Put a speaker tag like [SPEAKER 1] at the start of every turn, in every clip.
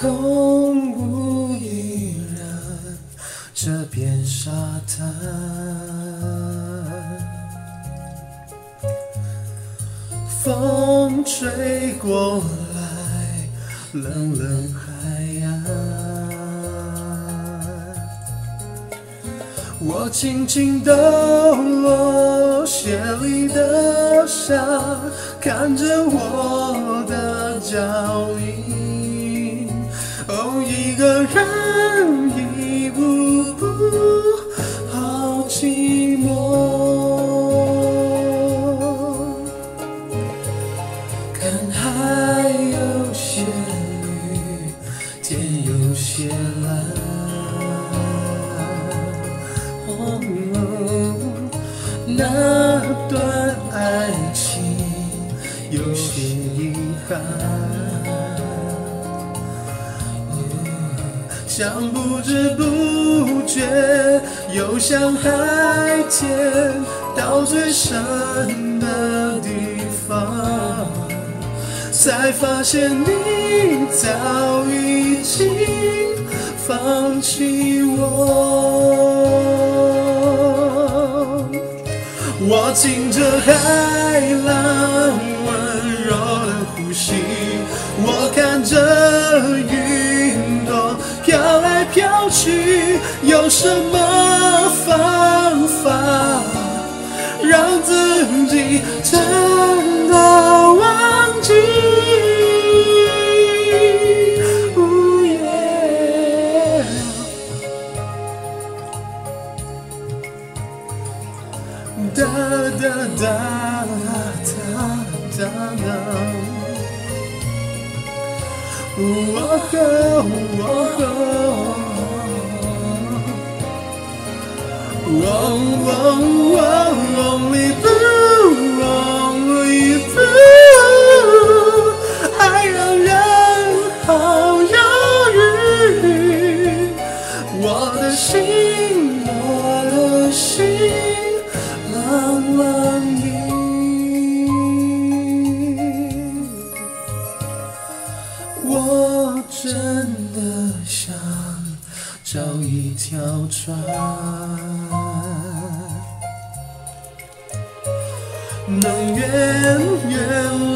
[SPEAKER 1] 空无一人，这片沙滩，风吹过来，冷冷海岸。我轻轻抖落鞋里的沙，看着我的脚印。一个人一步步，好寂寞。看海有些绿，天有些蓝。那段爱情有些遗憾，像不知不觉游向海天到最深的地方，才发现你早已经放弃我。我听着海浪温柔的呼吸，我看着云去，有什么方法让自己真的忘记？哒哒哒哒哒哒，喔吼喔真的想找一条船，能远远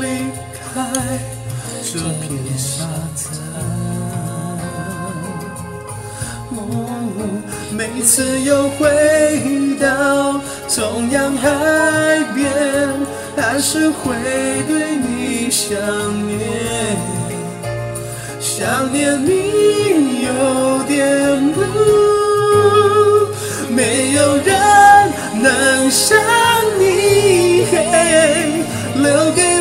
[SPEAKER 1] 离开这片沙滩。哦，每次又回到。同样海边，还是会对你想念，想念你有点不没有人能像 came, little girl.